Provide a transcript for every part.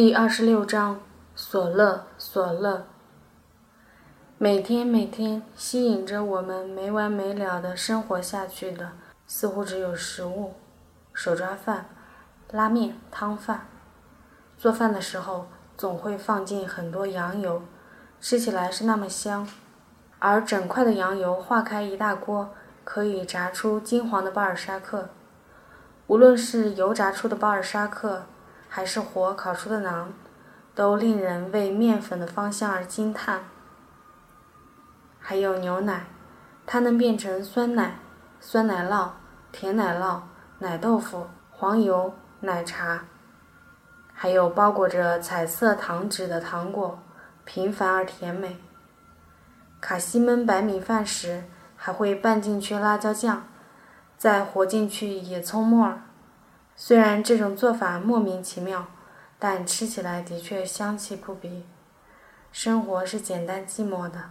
第二十六章，索乐，索乐。每天每天吸引着我们没完没了的生活下去的，似乎只有食物：手抓饭、拉面、汤饭。做饭的时候总会放进很多羊油，吃起来是那么香。而整块的羊油化开一大锅，可以炸出金黄的巴尔沙克。无论是油炸出的巴尔沙克，还是火烤出的馕，都令人为面粉的芳香而惊叹。还有牛奶，它能变成酸奶、酸奶酪、甜奶酪、奶豆腐、黄油、奶茶。还有包裹着彩色糖纸的糖果，平凡而甜美。卡西焖白米饭时，还会拌进去辣椒酱，再和进去野葱末儿。虽然这种做法莫名其妙，但吃起来的确香气扑鼻。生活是简单寂寞的，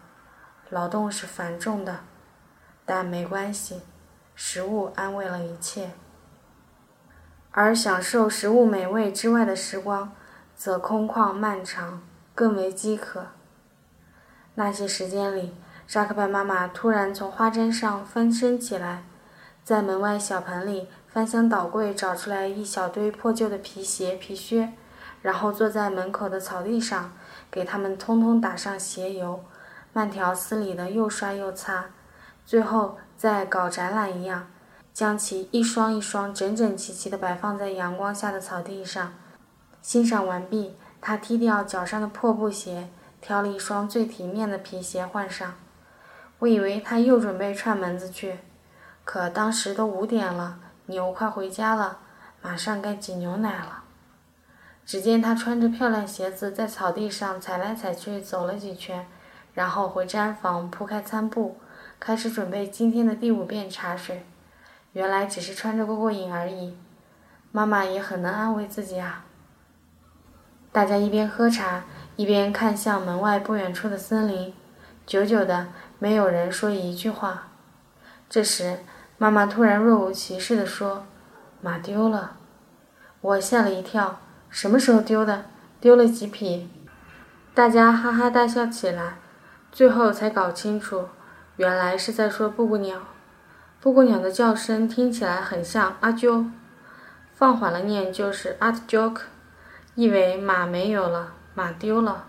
劳动是繁重的，但没关系，食物安慰了一切。而享受食物美味之外的时光，则空旷漫长，更为饥渴。那些时间里，扎克拜妈妈突然从花针上翻身起来，在门外小盆里。翻箱倒柜找出来一小堆破旧的皮鞋、皮靴，然后坐在门口的草地上，给它们通通打上鞋油，慢条斯理的又刷又擦，最后再搞展览一样，将其一双一双整整齐齐的摆放在阳光下的草地上。欣赏完毕，他踢掉脚上的破布鞋，挑了一双最体面的皮鞋换上。我以为他又准备串门子去，可当时都五点了。牛快回家了，马上该挤牛奶了。只见他穿着漂亮鞋子在草地上踩来踩去，走了几圈，然后回毡房铺开餐布，开始准备今天的第五遍茶水。原来只是穿着过过瘾而已。妈妈也很能安慰自己啊。大家一边喝茶，一边看向门外不远处的森林。久久的，没有人说一句话。这时。妈妈突然若无其事地说：“马丢了。”我吓了一跳。什么时候丢的？丢了几匹？大家哈哈大笑起来。最后才搞清楚，原来是在说布谷鸟。布谷鸟的叫声听起来很像阿啾，放缓了念就是阿特 joke，意为马没有了，马丢了。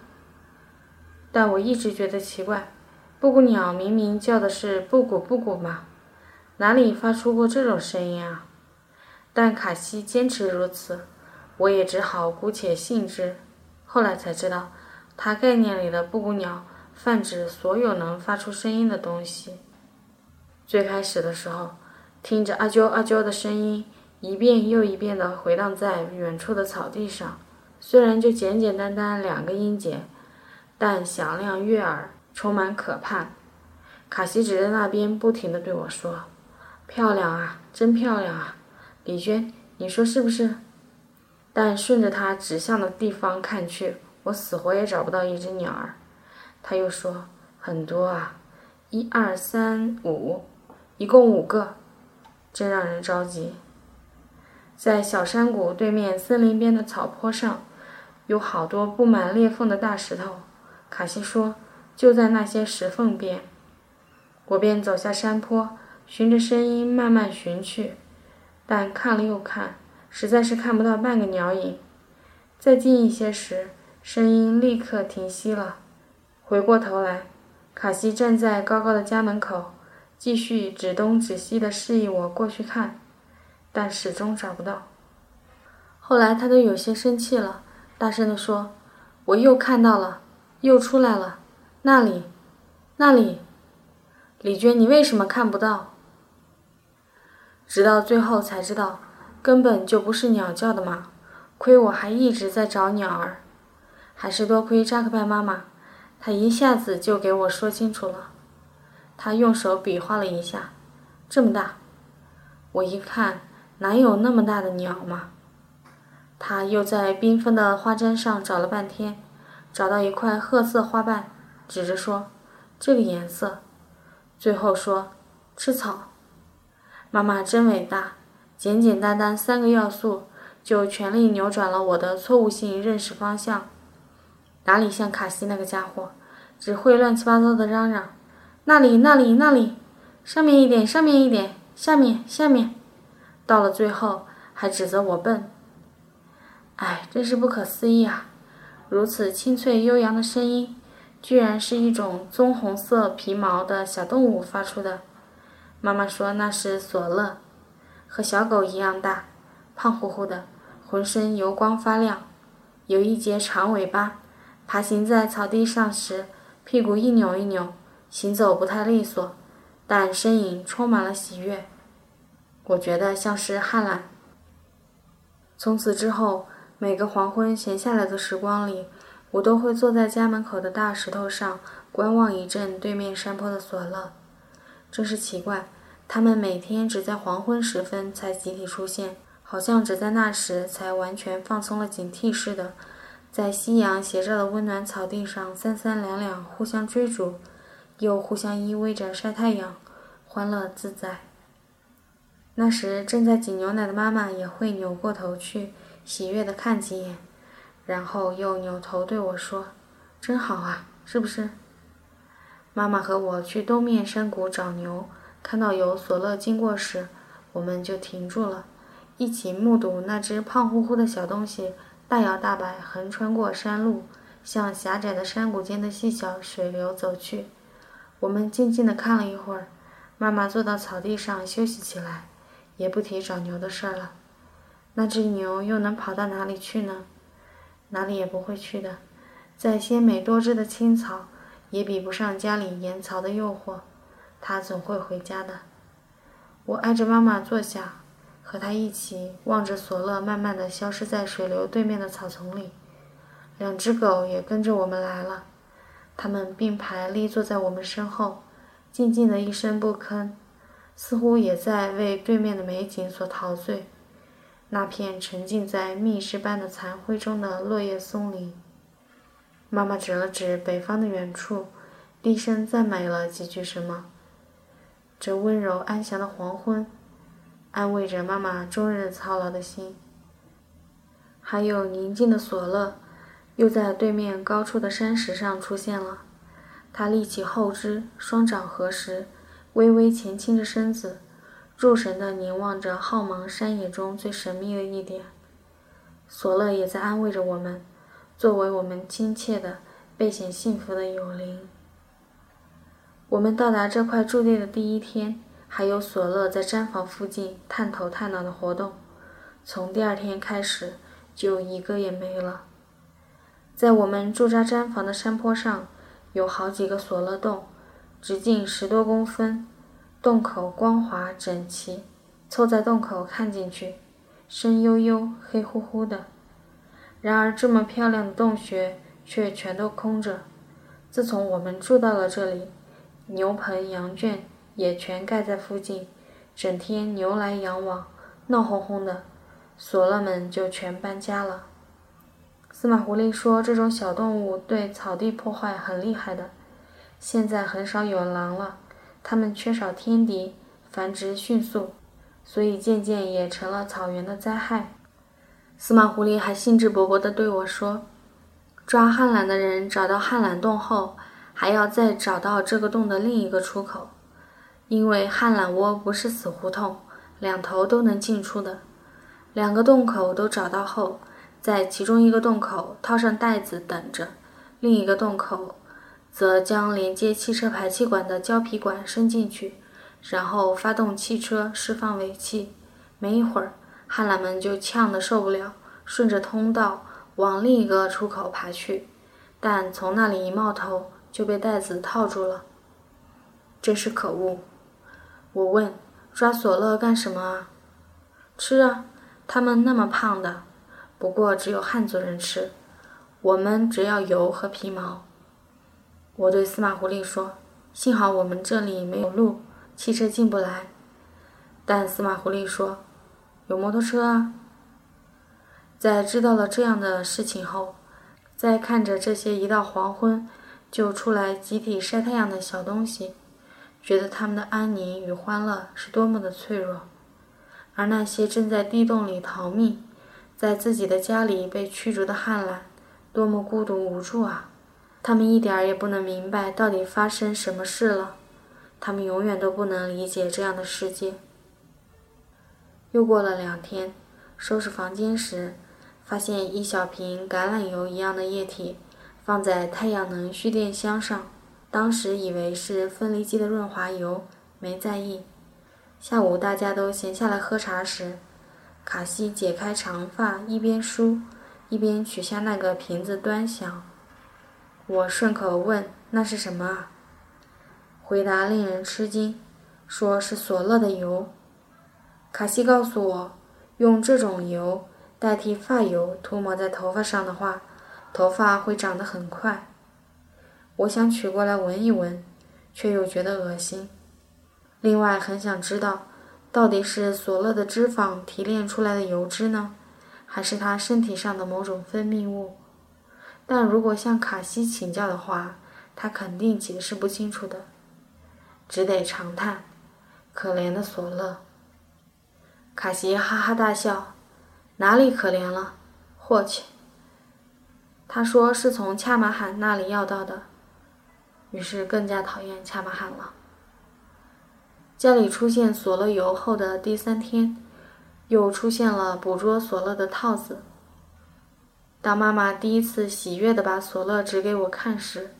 但我一直觉得奇怪，布谷鸟明明叫的是布谷布谷嘛。哪里发出过这种声音啊？但卡西坚持如此，我也只好姑且信之。后来才知道，他概念里的布谷鸟泛指所有能发出声音的东西。最开始的时候，听着阿啾阿啾的声音一遍又一遍地回荡在远处的草地上，虽然就简简单单两个音节，但响亮悦耳，充满可盼。卡西只在那边不停地对我说。漂亮啊，真漂亮啊，李娟，你说是不是？但顺着他指向的地方看去，我死活也找不到一只鸟儿。他又说很多啊，一二三五，一共五个，真让人着急。在小山谷对面森林边的草坡上，有好多布满裂缝的大石头。卡西说，就在那些石缝边。我便走下山坡。循着声音慢慢寻去，但看了又看，实在是看不到半个鸟影。再近一些时，声音立刻停息了。回过头来，卡西站在高高的家门口，继续指东指西地示意我过去看，但始终找不到。后来他都有些生气了，大声地说：“我又看到了，又出来了，那里，那里，李娟，你为什么看不到？”直到最后才知道，根本就不是鸟叫的嘛！亏我还一直在找鸟儿，还是多亏扎克拜妈妈，她一下子就给我说清楚了。她用手比划了一下，这么大。我一看，哪有那么大的鸟嘛？她又在缤纷的花毡上找了半天，找到一块褐色花瓣，指着说：“这个颜色。”最后说：“吃草。”妈妈真伟大，简简单单三个要素，就全力扭转了我的错误性认识方向。哪里像卡西那个家伙，只会乱七八糟的嚷嚷，那里那里那里，上面一点上面一点，下面下面，到了最后还指责我笨。哎，真是不可思议啊！如此清脆悠扬的声音，居然是一种棕红色皮毛的小动物发出的。妈妈说那是索勒，和小狗一样大，胖乎乎的，浑身油光发亮，有一截长尾巴。爬行在草地上时，屁股一扭一扭，行走不太利索，但身影充满了喜悦。我觉得像是汉兰。从此之后。每个黄昏闲下来的时光里，我都会坐在家门口的大石头上观望一阵对面山坡的索勒。真是奇怪，他们每天只在黄昏时分才集体出现，好像只在那时才完全放松了警惕似的，在夕阳斜照的温暖草地上三三两两互相追逐，又互相依偎着晒太阳，欢乐自在。那时正在挤牛奶的妈妈也会扭过头去。喜悦地看几眼，然后又扭头对我说：“真好啊，是不是？”妈妈和我去东面山谷找牛，看到有索勒经过时，我们就停住了，一起目睹那只胖乎乎的小东西大摇大摆横穿过山路，向狭窄的山谷间的细小水流走去。我们静静地看了一会儿，妈妈坐到草地上休息起来，也不提找牛的事儿了。那只牛又能跑到哪里去呢？哪里也不会去的。在鲜美多汁的青草，也比不上家里盐草的诱惑。它总会回家的。我挨着妈妈坐下，和她一起望着索勒慢慢的消失在水流对面的草丛里。两只狗也跟着我们来了，它们并排立坐在我们身后，静静的一声不吭，似乎也在为对面的美景所陶醉。那片沉浸在密室般的残灰中的落叶松林。妈妈指了指北方的远处，低声赞美了几句什么。这温柔安详的黄昏，安慰着妈妈终日操劳的心。还有宁静的索勒，又在对面高处的山石上出现了。他立起后肢，双掌合十，微微前倾着身子。入神地凝望着浩茫山野中最神秘的一点，索勒也在安慰着我们，作为我们亲切的、倍显幸福的友邻。我们到达这块驻地的第一天，还有索勒在毡房附近探头探脑的活动；从第二天开始，就一个也没了。在我们驻扎毡房的山坡上，有好几个索勒洞，直径十多公分。洞口光滑整齐，凑在洞口看进去，深幽幽、黑乎乎的。然而，这么漂亮的洞穴却全都空着。自从我们住到了这里，牛棚、羊圈也全盖在附近，整天牛来羊往，闹哄哄的。索勒们就全搬家了。司马狐狸说：“这种小动物对草地破坏很厉害的，现在很少有狼了。”它们缺少天敌，繁殖迅速，所以渐渐也成了草原的灾害。司马狐狸还兴致勃勃地对我说：“抓旱懒的人找到旱懒洞后，还要再找到这个洞的另一个出口，因为旱懒窝不是死胡同，两头都能进出的。两个洞口都找到后，在其中一个洞口套上袋子等着，另一个洞口。”则将连接汽车排气管的胶皮管伸进去，然后发动汽车释放尾气。没一会儿，汉兰们就呛得受不了，顺着通道往另一个出口爬去，但从那里一冒头就被袋子套住了。真是可恶！我问：“抓索勒干什么啊？”“吃啊，他们那么胖的，不过只有汉族人吃，我们只要油和皮毛。”我对司马狐狸说：“幸好我们这里没有路，汽车进不来。”但司马狐狸说：“有摩托车啊。”在知道了这样的事情后，再看着这些一到黄昏就出来集体晒太阳的小东西，觉得他们的安宁与欢乐是多么的脆弱，而那些正在地洞里逃命、在自己的家里被驱逐的汉兰，多么孤独无助啊！他们一点儿也不能明白到底发生什么事了，他们永远都不能理解这样的世界。又过了两天，收拾房间时，发现一小瓶橄榄油一样的液体放在太阳能蓄电箱上，当时以为是分离机的润滑油，没在意。下午大家都闲下来喝茶时，卡西解开长发，一边梳，一边取下那个瓶子端详。我顺口问：“那是什么啊？”回答令人吃惊，说是索乐的油。卡西告诉我，用这种油代替发油涂抹在头发上的话，头发会长得很快。我想取过来闻一闻，却又觉得恶心。另外，很想知道，到底是索乐的脂肪提炼出来的油脂呢，还是他身体上的某种分泌物？但如果向卡西请教的话，他肯定解释不清楚的，只得长叹：“可怜的索勒。”卡西哈哈大笑：“哪里可怜了？霍去。”他说是从恰马罕那里要到的，于是更加讨厌恰马罕了。家里出现索勒油后的第三天，又出现了捕捉索勒的套子。当妈妈第一次喜悦地把索勒指给我看时，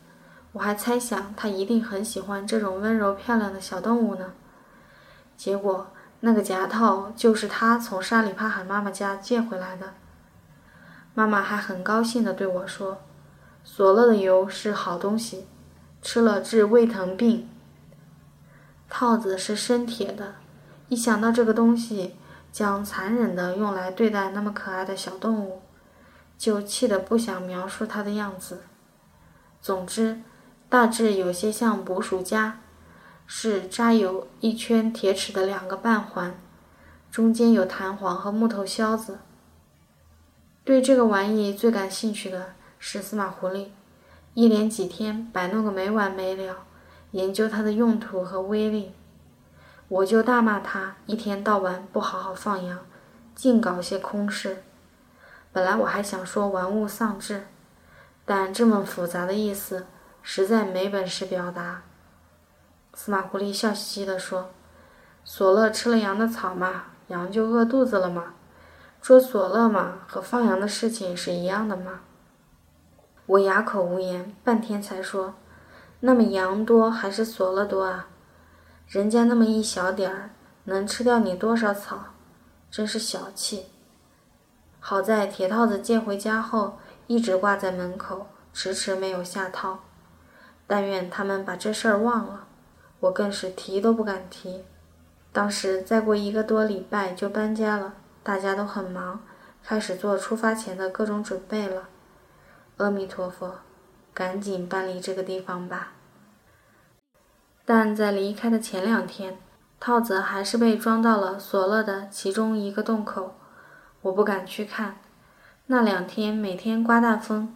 我还猜想她一定很喜欢这种温柔漂亮的小动物呢。结果，那个夹套就是他从沙里帕罕妈妈家借回来的。妈妈还很高兴地对我说：“索勒的油是好东西，吃了治胃疼病。”套子是生铁的，一想到这个东西将残忍地用来对待那么可爱的小动物，就气得不想描述它的样子。总之，大致有些像捕鼠夹，是扎有一圈铁齿的两个半环，中间有弹簧和木头销子。对这个玩意最感兴趣的是司马狐狸，一连几天摆弄个没完没了，研究它的用途和威力。我就大骂他一天到晚不好好放羊，净搞些空事。本来我还想说玩物丧志，但这么复杂的意思，实在没本事表达。司马狐狸笑嘻嘻地说：“索勒吃了羊的草嘛，羊就饿肚子了嘛。捉索勒嘛，和放羊的事情是一样的嘛。”我哑口无言，半天才说：“那么羊多还是索勒多啊？人家那么一小点儿，能吃掉你多少草？真是小气。”好在铁套子借回家后一直挂在门口，迟迟没有下套。但愿他们把这事儿忘了，我更是提都不敢提。当时再过一个多礼拜就搬家了，大家都很忙，开始做出发前的各种准备了。阿弥陀佛，赶紧搬离这个地方吧。但在离开的前两天，套子还是被装到了索勒的其中一个洞口。我不敢去看。那两天每天刮大风，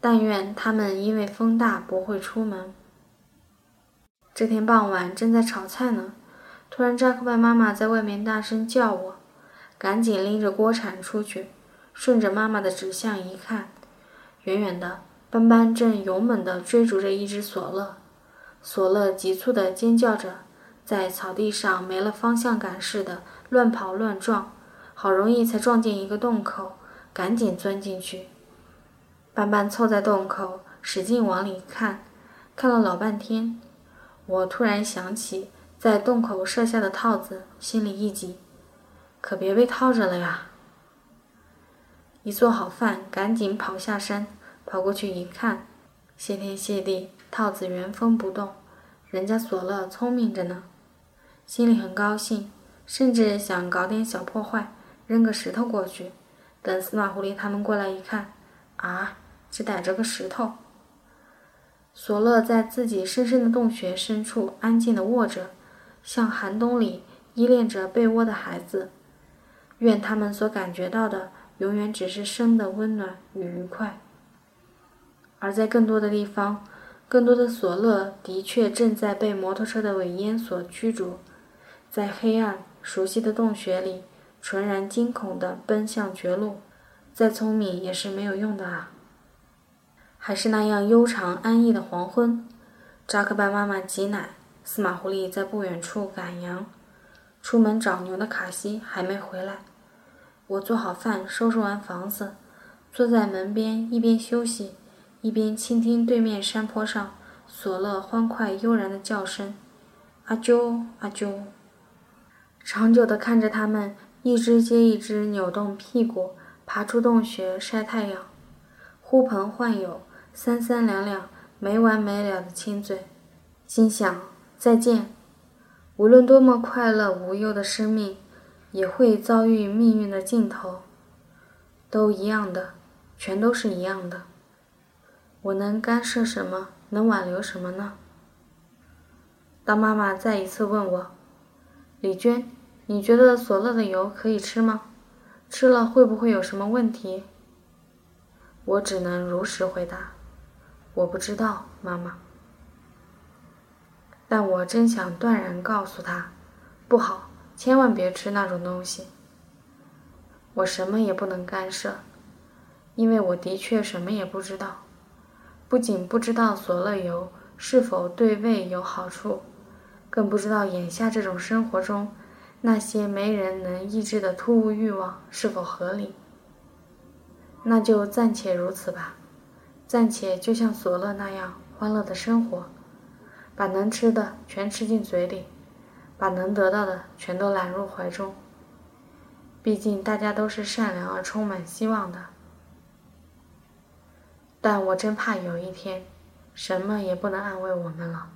但愿他们因为风大不会出门。这天傍晚正在炒菜呢，突然扎克曼妈妈在外面大声叫我，赶紧拎着锅铲出去，顺着妈妈的指向一看，远远的斑斑正勇猛地追逐着一只索勒，索勒急促地尖叫着，在草地上没了方向感似的乱跑乱撞。好容易才撞见一个洞口，赶紧钻进去。斑斑凑在洞口，使劲往里看，看了老半天。我突然想起在洞口设下的套子，心里一急，可别被套着了呀！一做好饭，赶紧跑下山，跑过去一看，谢天谢地，套子原封不动，人家索乐聪明着呢。心里很高兴，甚至想搞点小破坏。扔个石头过去，等司马狐狸他们过来一看，啊，只逮着个石头。索勒在自己深深的洞穴深处安静地卧着，像寒冬里依恋着被窝的孩子。愿他们所感觉到的永远只是生的温暖与愉快。而在更多的地方，更多的索勒的确正在被摩托车的尾烟所驱逐，在黑暗熟悉的洞穴里。纯然惊恐地奔向绝路，再聪明也是没有用的啊。还是那样悠长安逸的黄昏，扎克班妈妈挤奶，司马狐狸在不远处赶羊，出门找牛的卡西还没回来。我做好饭，收拾完房子，坐在门边，一边休息，一边倾听对面山坡上索勒欢快悠然的叫声：“阿啾，阿啾。”长久地看着它们一只接一只扭动屁股，爬出洞穴晒太阳，呼朋唤友。三三两两，没完没了的亲嘴，心想再见。无论多么快乐无忧的生命，也会遭遇命运的尽头。都一样的，全都是一样的。我能干涉什么？能挽留什么呢？当妈妈再一次问我：“李娟，你觉得索乐的油可以吃吗？吃了会不会有什么问题？”我只能如实回答。我不知道，妈妈。但我真想断然告诉他，不好，千万别吃那种东西。我什么也不能干涉，因为我的确什么也不知道。不仅不知道索乐油是否对胃有好处，更不知道眼下这种生活中，那些没人能抑制的突兀欲望是否合理。那就暂且如此吧。暂且就像索勒那样欢乐的生活，把能吃的全吃进嘴里，把能得到的全都揽入怀中。毕竟大家都是善良而充满希望的。但我真怕有一天，什么也不能安慰我们了。